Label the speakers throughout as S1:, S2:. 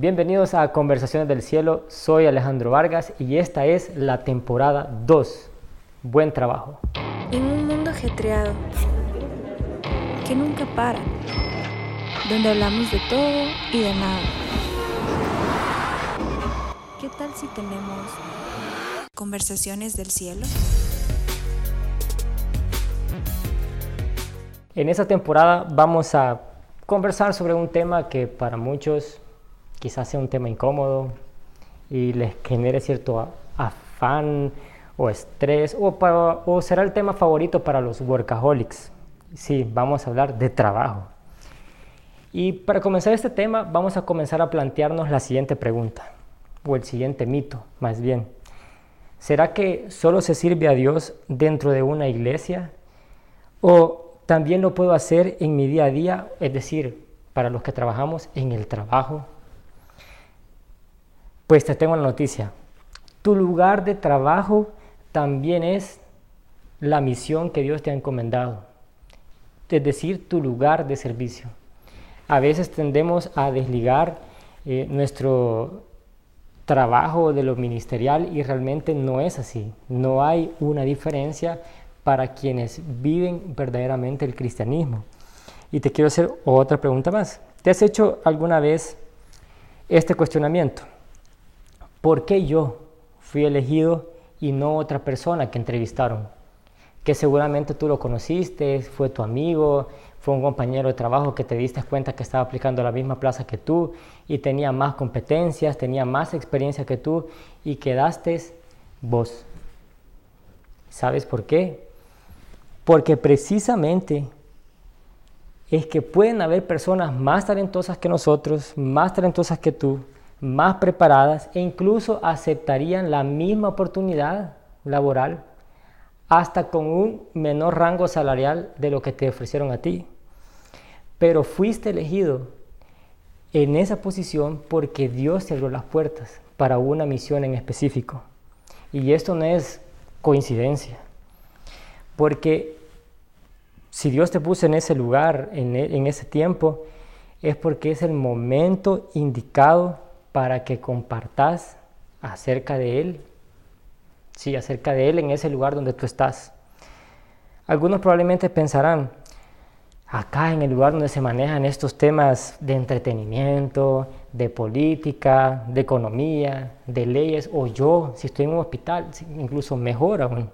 S1: Bienvenidos a Conversaciones del Cielo, soy Alejandro Vargas y esta es la temporada 2. Buen trabajo.
S2: En un mundo ajetreado, que nunca para, donde hablamos de todo y de nada. ¿Qué tal si tenemos conversaciones del cielo?
S1: En esta temporada vamos a conversar sobre un tema que para muchos quizás sea un tema incómodo y les genere cierto afán o estrés o, o será el tema favorito para los workaholics. Sí, vamos a hablar de trabajo. Y para comenzar este tema vamos a comenzar a plantearnos la siguiente pregunta, o el siguiente mito, más bien. ¿Será que solo se sirve a Dios dentro de una iglesia? ¿O también lo puedo hacer en mi día a día, es decir, para los que trabajamos en el trabajo, pues te tengo la noticia. Tu lugar de trabajo también es la misión que Dios te ha encomendado, es decir, tu lugar de servicio. A veces tendemos a desligar eh, nuestro trabajo de lo ministerial y realmente no es así. No hay una diferencia para quienes viven verdaderamente el cristianismo. Y te quiero hacer otra pregunta más. ¿Te has hecho alguna vez este cuestionamiento? ¿Por qué yo fui elegido y no otra persona que entrevistaron? Que seguramente tú lo conociste, fue tu amigo, fue un compañero de trabajo que te diste cuenta que estaba aplicando la misma plaza que tú y tenía más competencias, tenía más experiencia que tú y quedaste vos. ¿Sabes por qué? Porque precisamente es que pueden haber personas más talentosas que nosotros, más talentosas que tú, más preparadas e incluso aceptarían la misma oportunidad laboral hasta con un menor rango salarial de lo que te ofrecieron a ti. Pero fuiste elegido en esa posición porque Dios te abrió las puertas para una misión en específico. Y esto no es coincidencia, porque si Dios te puso en ese lugar, en, en ese tiempo, es porque es el momento indicado para que compartas acerca de Él. Sí, acerca de Él en ese lugar donde tú estás. Algunos probablemente pensarán, acá en el lugar donde se manejan estos temas de entretenimiento, de política, de economía, de leyes, o yo, si estoy en un hospital, incluso mejor aún.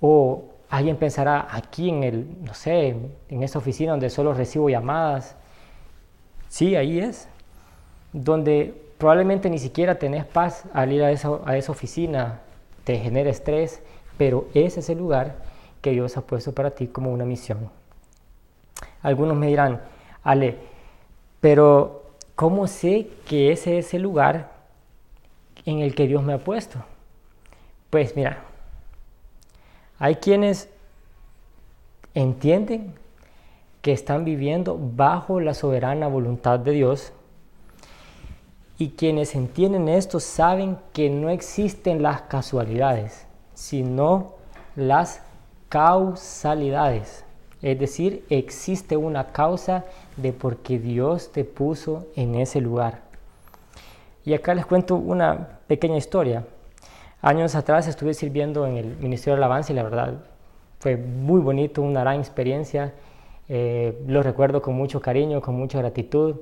S1: O alguien pensará, aquí en el, no sé, en esta oficina donde solo recibo llamadas. Sí, ahí es donde probablemente ni siquiera tenés paz al ir a esa, a esa oficina, te genera estrés, pero ese es el lugar que Dios ha puesto para ti como una misión. Algunos me dirán, Ale, pero ¿cómo sé que ese es el lugar en el que Dios me ha puesto? Pues mira, hay quienes entienden que están viviendo bajo la soberana voluntad de Dios y quienes entienden esto saben que no existen las casualidades, sino las causalidades. Es decir, existe una causa de por qué Dios te puso en ese lugar. Y acá les cuento una pequeña historia. Años atrás estuve sirviendo en el Ministerio de Alabanza y la verdad fue muy bonito, una gran experiencia. Eh, lo recuerdo con mucho cariño, con mucha gratitud.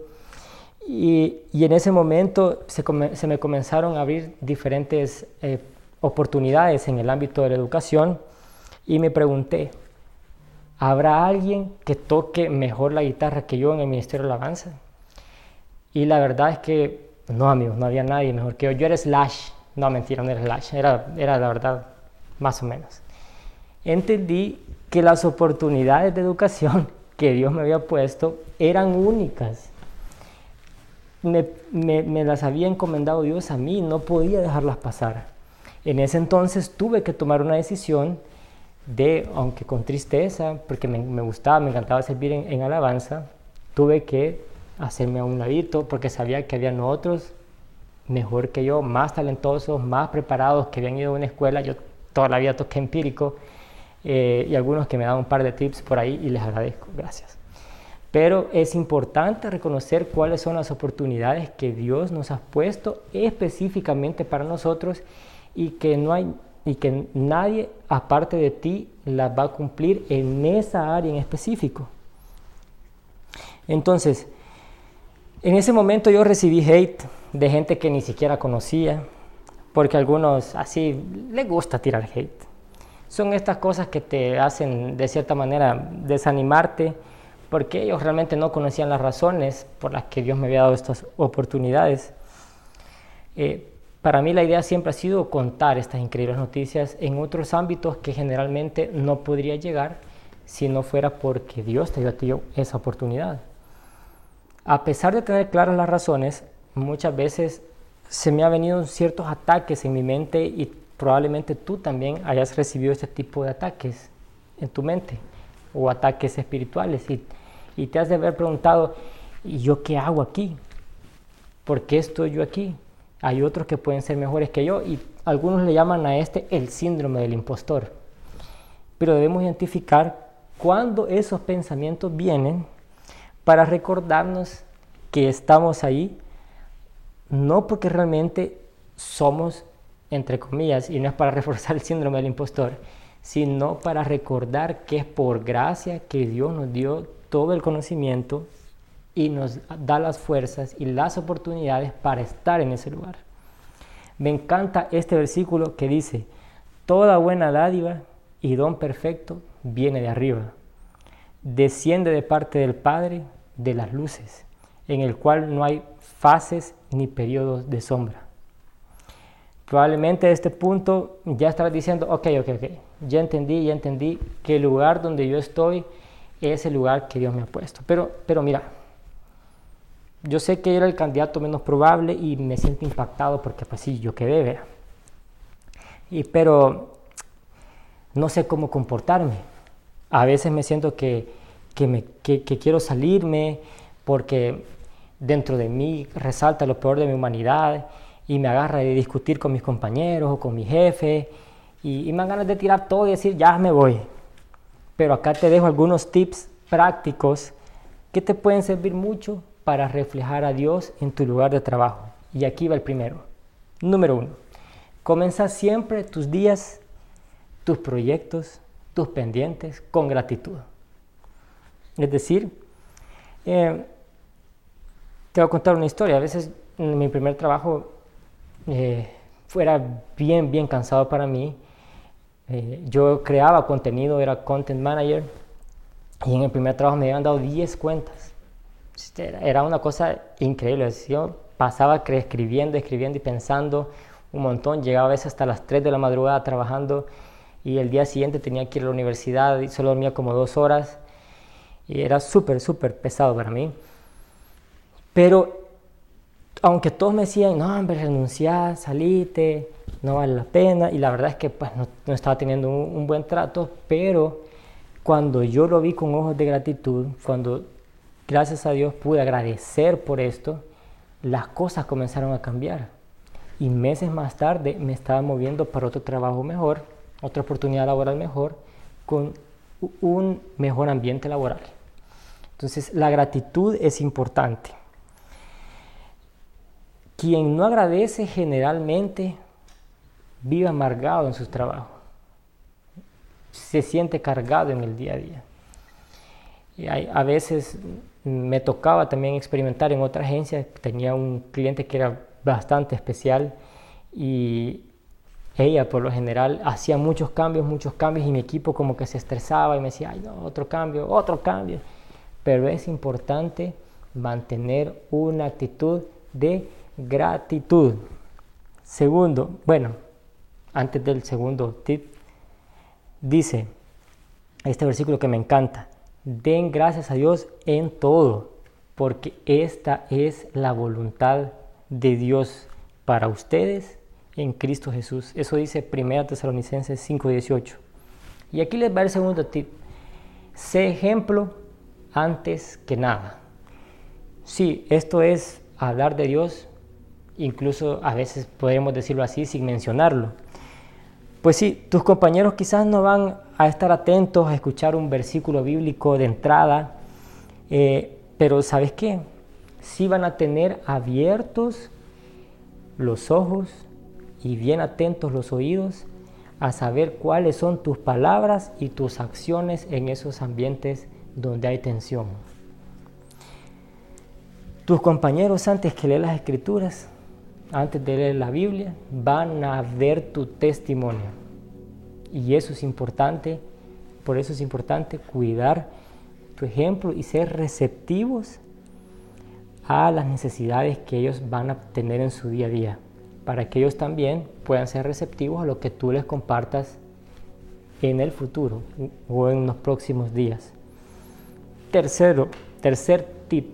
S1: Y, en ese momento se, me comenzaron a abrir diferentes eh, oportunidades en el ámbito de la educación y me pregunté, ¿habrá alguien que toque mejor la guitarra que yo en el Ministerio de Alabanza? Y la verdad es que no, amigos, no había nadie mejor que yo. Yo era Slash, no mentira, no era Slash, era, era la verdad más o menos. Entendí que las oportunidades de educación que Dios me había puesto eran únicas me, las había encomendado Dios a mí, no podía dejarlas pasar. En ese entonces tuve que tomar una decisión de, aunque con tristeza, porque me, gustaba, me encantaba servir en, alabanza, tuve que hacerme a un ladito porque sabía que habían otros mejor que yo, más talentosos, más preparados, que habían ido a una escuela, yo toda la vida toqué empírico, eh, y algunos que me daban un par de tips por ahí y les agradezco, gracias. Pero es importante reconocer cuáles son las oportunidades que Dios nos ha puesto específicamente para nosotros y que no hay y que nadie aparte de ti las va a cumplir en esa área en específico. Entonces, en ese momento yo recibí hate de gente que ni siquiera conocía, porque a algunos así les gusta tirar hate. Son estas cosas que te hacen de cierta manera desanimarte, porque ellos realmente no conocían las razones por las que Dios me había dado estas oportunidades. Eh, para mí la idea siempre ha sido contar estas increíbles noticias en otros ámbitos que generalmente no podría llegar si no fuera porque Dios te dio esa oportunidad. A pesar de tener claras las razones, muchas veces se me han venido ciertos ataques en mi mente y probablemente tú también hayas recibido este tipo de ataques en tu mente o ataques espirituales y, y te has de haber preguntado, ¿y yo qué hago aquí? ¿Por qué estoy yo aquí? Hay otros que pueden ser mejores que yo y algunos le llaman a este el síndrome del impostor. Pero debemos identificar cuándo esos pensamientos vienen para recordarnos que estamos ahí, no porque realmente somos, entre comillas, y no es para reforzar el síndrome del impostor, sino para recordar que es por gracia que Dios nos dio todo el conocimiento y nos da las fuerzas y las oportunidades para estar en ese lugar. Me encanta este versículo que dice, toda buena dádiva y don perfecto viene de arriba, desciende de parte del Padre de las luces, en el cual no hay fases ni periodos de sombra. Probablemente a este punto ya estarás diciendo, ok, ok, ok, ya entendí, ya entendí que el lugar donde yo estoy es el lugar que Dios me ha puesto. Pero, pero mira, yo sé que era el candidato menos probable y me siento impactado porque pues sí, yo quedé, ¿verdad? Y, pero no sé cómo comportarme. A veces me siento que, que, quiero salirme porque dentro de mí resalta lo peor de mi humanidad y me agarra de discutir con mis compañeros o con mi jefe y, y me dan ganas de tirar todo y decir, ya me voy. Pero acá te dejo algunos tips prácticos que te pueden servir mucho para reflejar a Dios en tu lugar de trabajo. Y aquí va el primero. Número uno, comienza siempre tus días, tus proyectos, tus pendientes con gratitud. Es decir, eh, te voy a contar una historia. A veces en mi primer trabajo eh, fuera bien, bien cansado para mí. Eh, yo creaba contenido, era content manager, y en el primer trabajo me habían dado 10 cuentas. Era una cosa increíble. Yo pasaba escribiendo, escribiendo y pensando un montón. Llegaba a veces hasta las 3 de la madrugada trabajando y el día siguiente tenía que ir a la universidad y solo dormía como dos horas. Y era súper, súper pesado para mí. Pero aunque todos me decían, no, hombre, renunciar, salite, no vale la pena. Y la verdad es que pues, no, estaba teniendo un, un buen trato, pero cuando yo lo vi con ojos de gratitud, cuando gracias a Dios pude agradecer por esto, las cosas comenzaron a cambiar. Y meses más tarde me estaba moviendo para otro trabajo mejor, otra oportunidad laboral mejor, con un mejor ambiente laboral. Entonces la gratitud es importante. Quien no agradece generalmente vive amargado en su trabajo. Se siente cargado en el día a día. Y hay, a veces me tocaba también experimentar en otra agencia, tenía un cliente que era bastante especial y ella por lo general hacía muchos cambios, muchos cambios y mi equipo como que se estresaba y me decía, ay no, otro cambio, otro cambio. Pero es importante mantener una actitud de gratitud. Segundo, bueno, antes del segundo tip, dice este versículo que me encanta, Den gracias a Dios en todo, porque esta es la voluntad de Dios para ustedes en Cristo Jesús. Eso dice 1 Tesalonicenses 5:18. Y aquí les va el segundo tip. Sé ejemplo antes que nada. Sí, esto es hablar de Dios, incluso a veces podemos decirlo así sin mencionarlo. Pues sí, tus compañeros quizás no van a estar atentos a escuchar un versículo bíblico de entrada Eh, pero ¿sabes qué? Sí van a tener abiertos los ojos y bien atentos los oídos a saber cuáles son tus palabras y tus acciones en esos ambientes donde hay tensión. Tus compañeros antes que leer las escrituras, antes de leer la Biblia, van a ver tu testimonio. Y eso es importante, por eso es importante cuidar tu ejemplo y ser receptivos a las necesidades que ellos van a tener en su día a día, para que ellos también puedan ser receptivos a lo que tú les compartas en el futuro o en los próximos días. Tercero, tercer tip,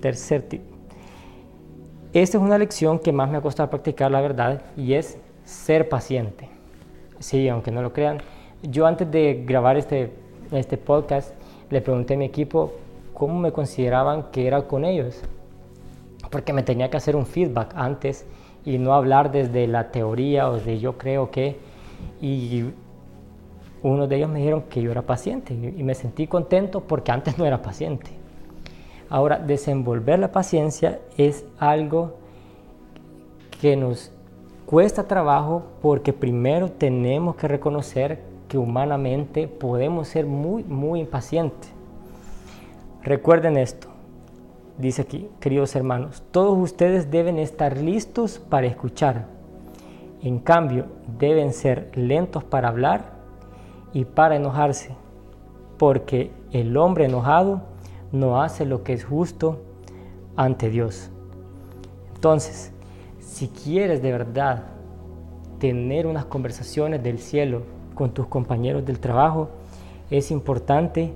S1: tercer tip. Esta es una lección que más me ha costado practicar, la verdad, y es ser paciente. Sí, aunque no lo crean. Yo antes de grabar este, este podcast le pregunté a mi equipo cómo me consideraban que era con ellos, porque me tenía que hacer un feedback antes y no hablar desde la teoría o de yo creo que. Y uno de ellos me dijeron que yo era paciente y me sentí contento porque antes no era paciente. Ahora, desenvolver la paciencia es algo que nos cuesta trabajo porque primero tenemos que reconocer que humanamente podemos ser muy, muy impacientes. Recuerden esto, dice aquí, queridos hermanos, todos ustedes deben estar listos para escuchar. En cambio, deben ser lentos para hablar y para enojarse, porque el hombre enojado no hace lo que es justo ante Dios. Entonces, si quieres de verdad tener unas conversaciones del cielo con tus compañeros del trabajo, es importante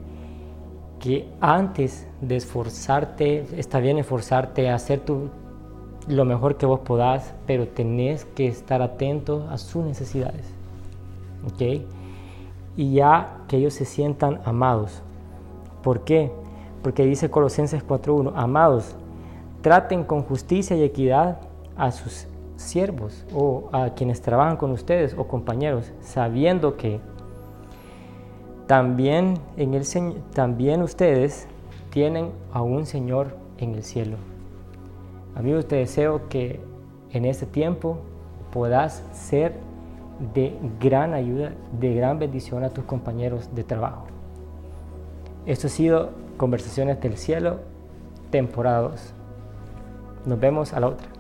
S1: que antes de esforzarte, está bien esforzarte a hacer tu, lo mejor que vos podás, pero tenés que estar atento a sus necesidades. ¿Ok? Y ya que ellos se sientan amados. ¿Por qué? Porque dice Colosenses 4.1, amados, traten con justicia y equidad a sus siervos o a quienes trabajan con ustedes o compañeros, sabiendo que también, en el, también ustedes tienen a un Señor en el cielo. Amigos, te deseo que en este tiempo puedas ser de gran ayuda, de gran bendición a tus compañeros de trabajo. Esto ha sido Conversaciones del Cielo, temporada 2. Nos vemos a la otra.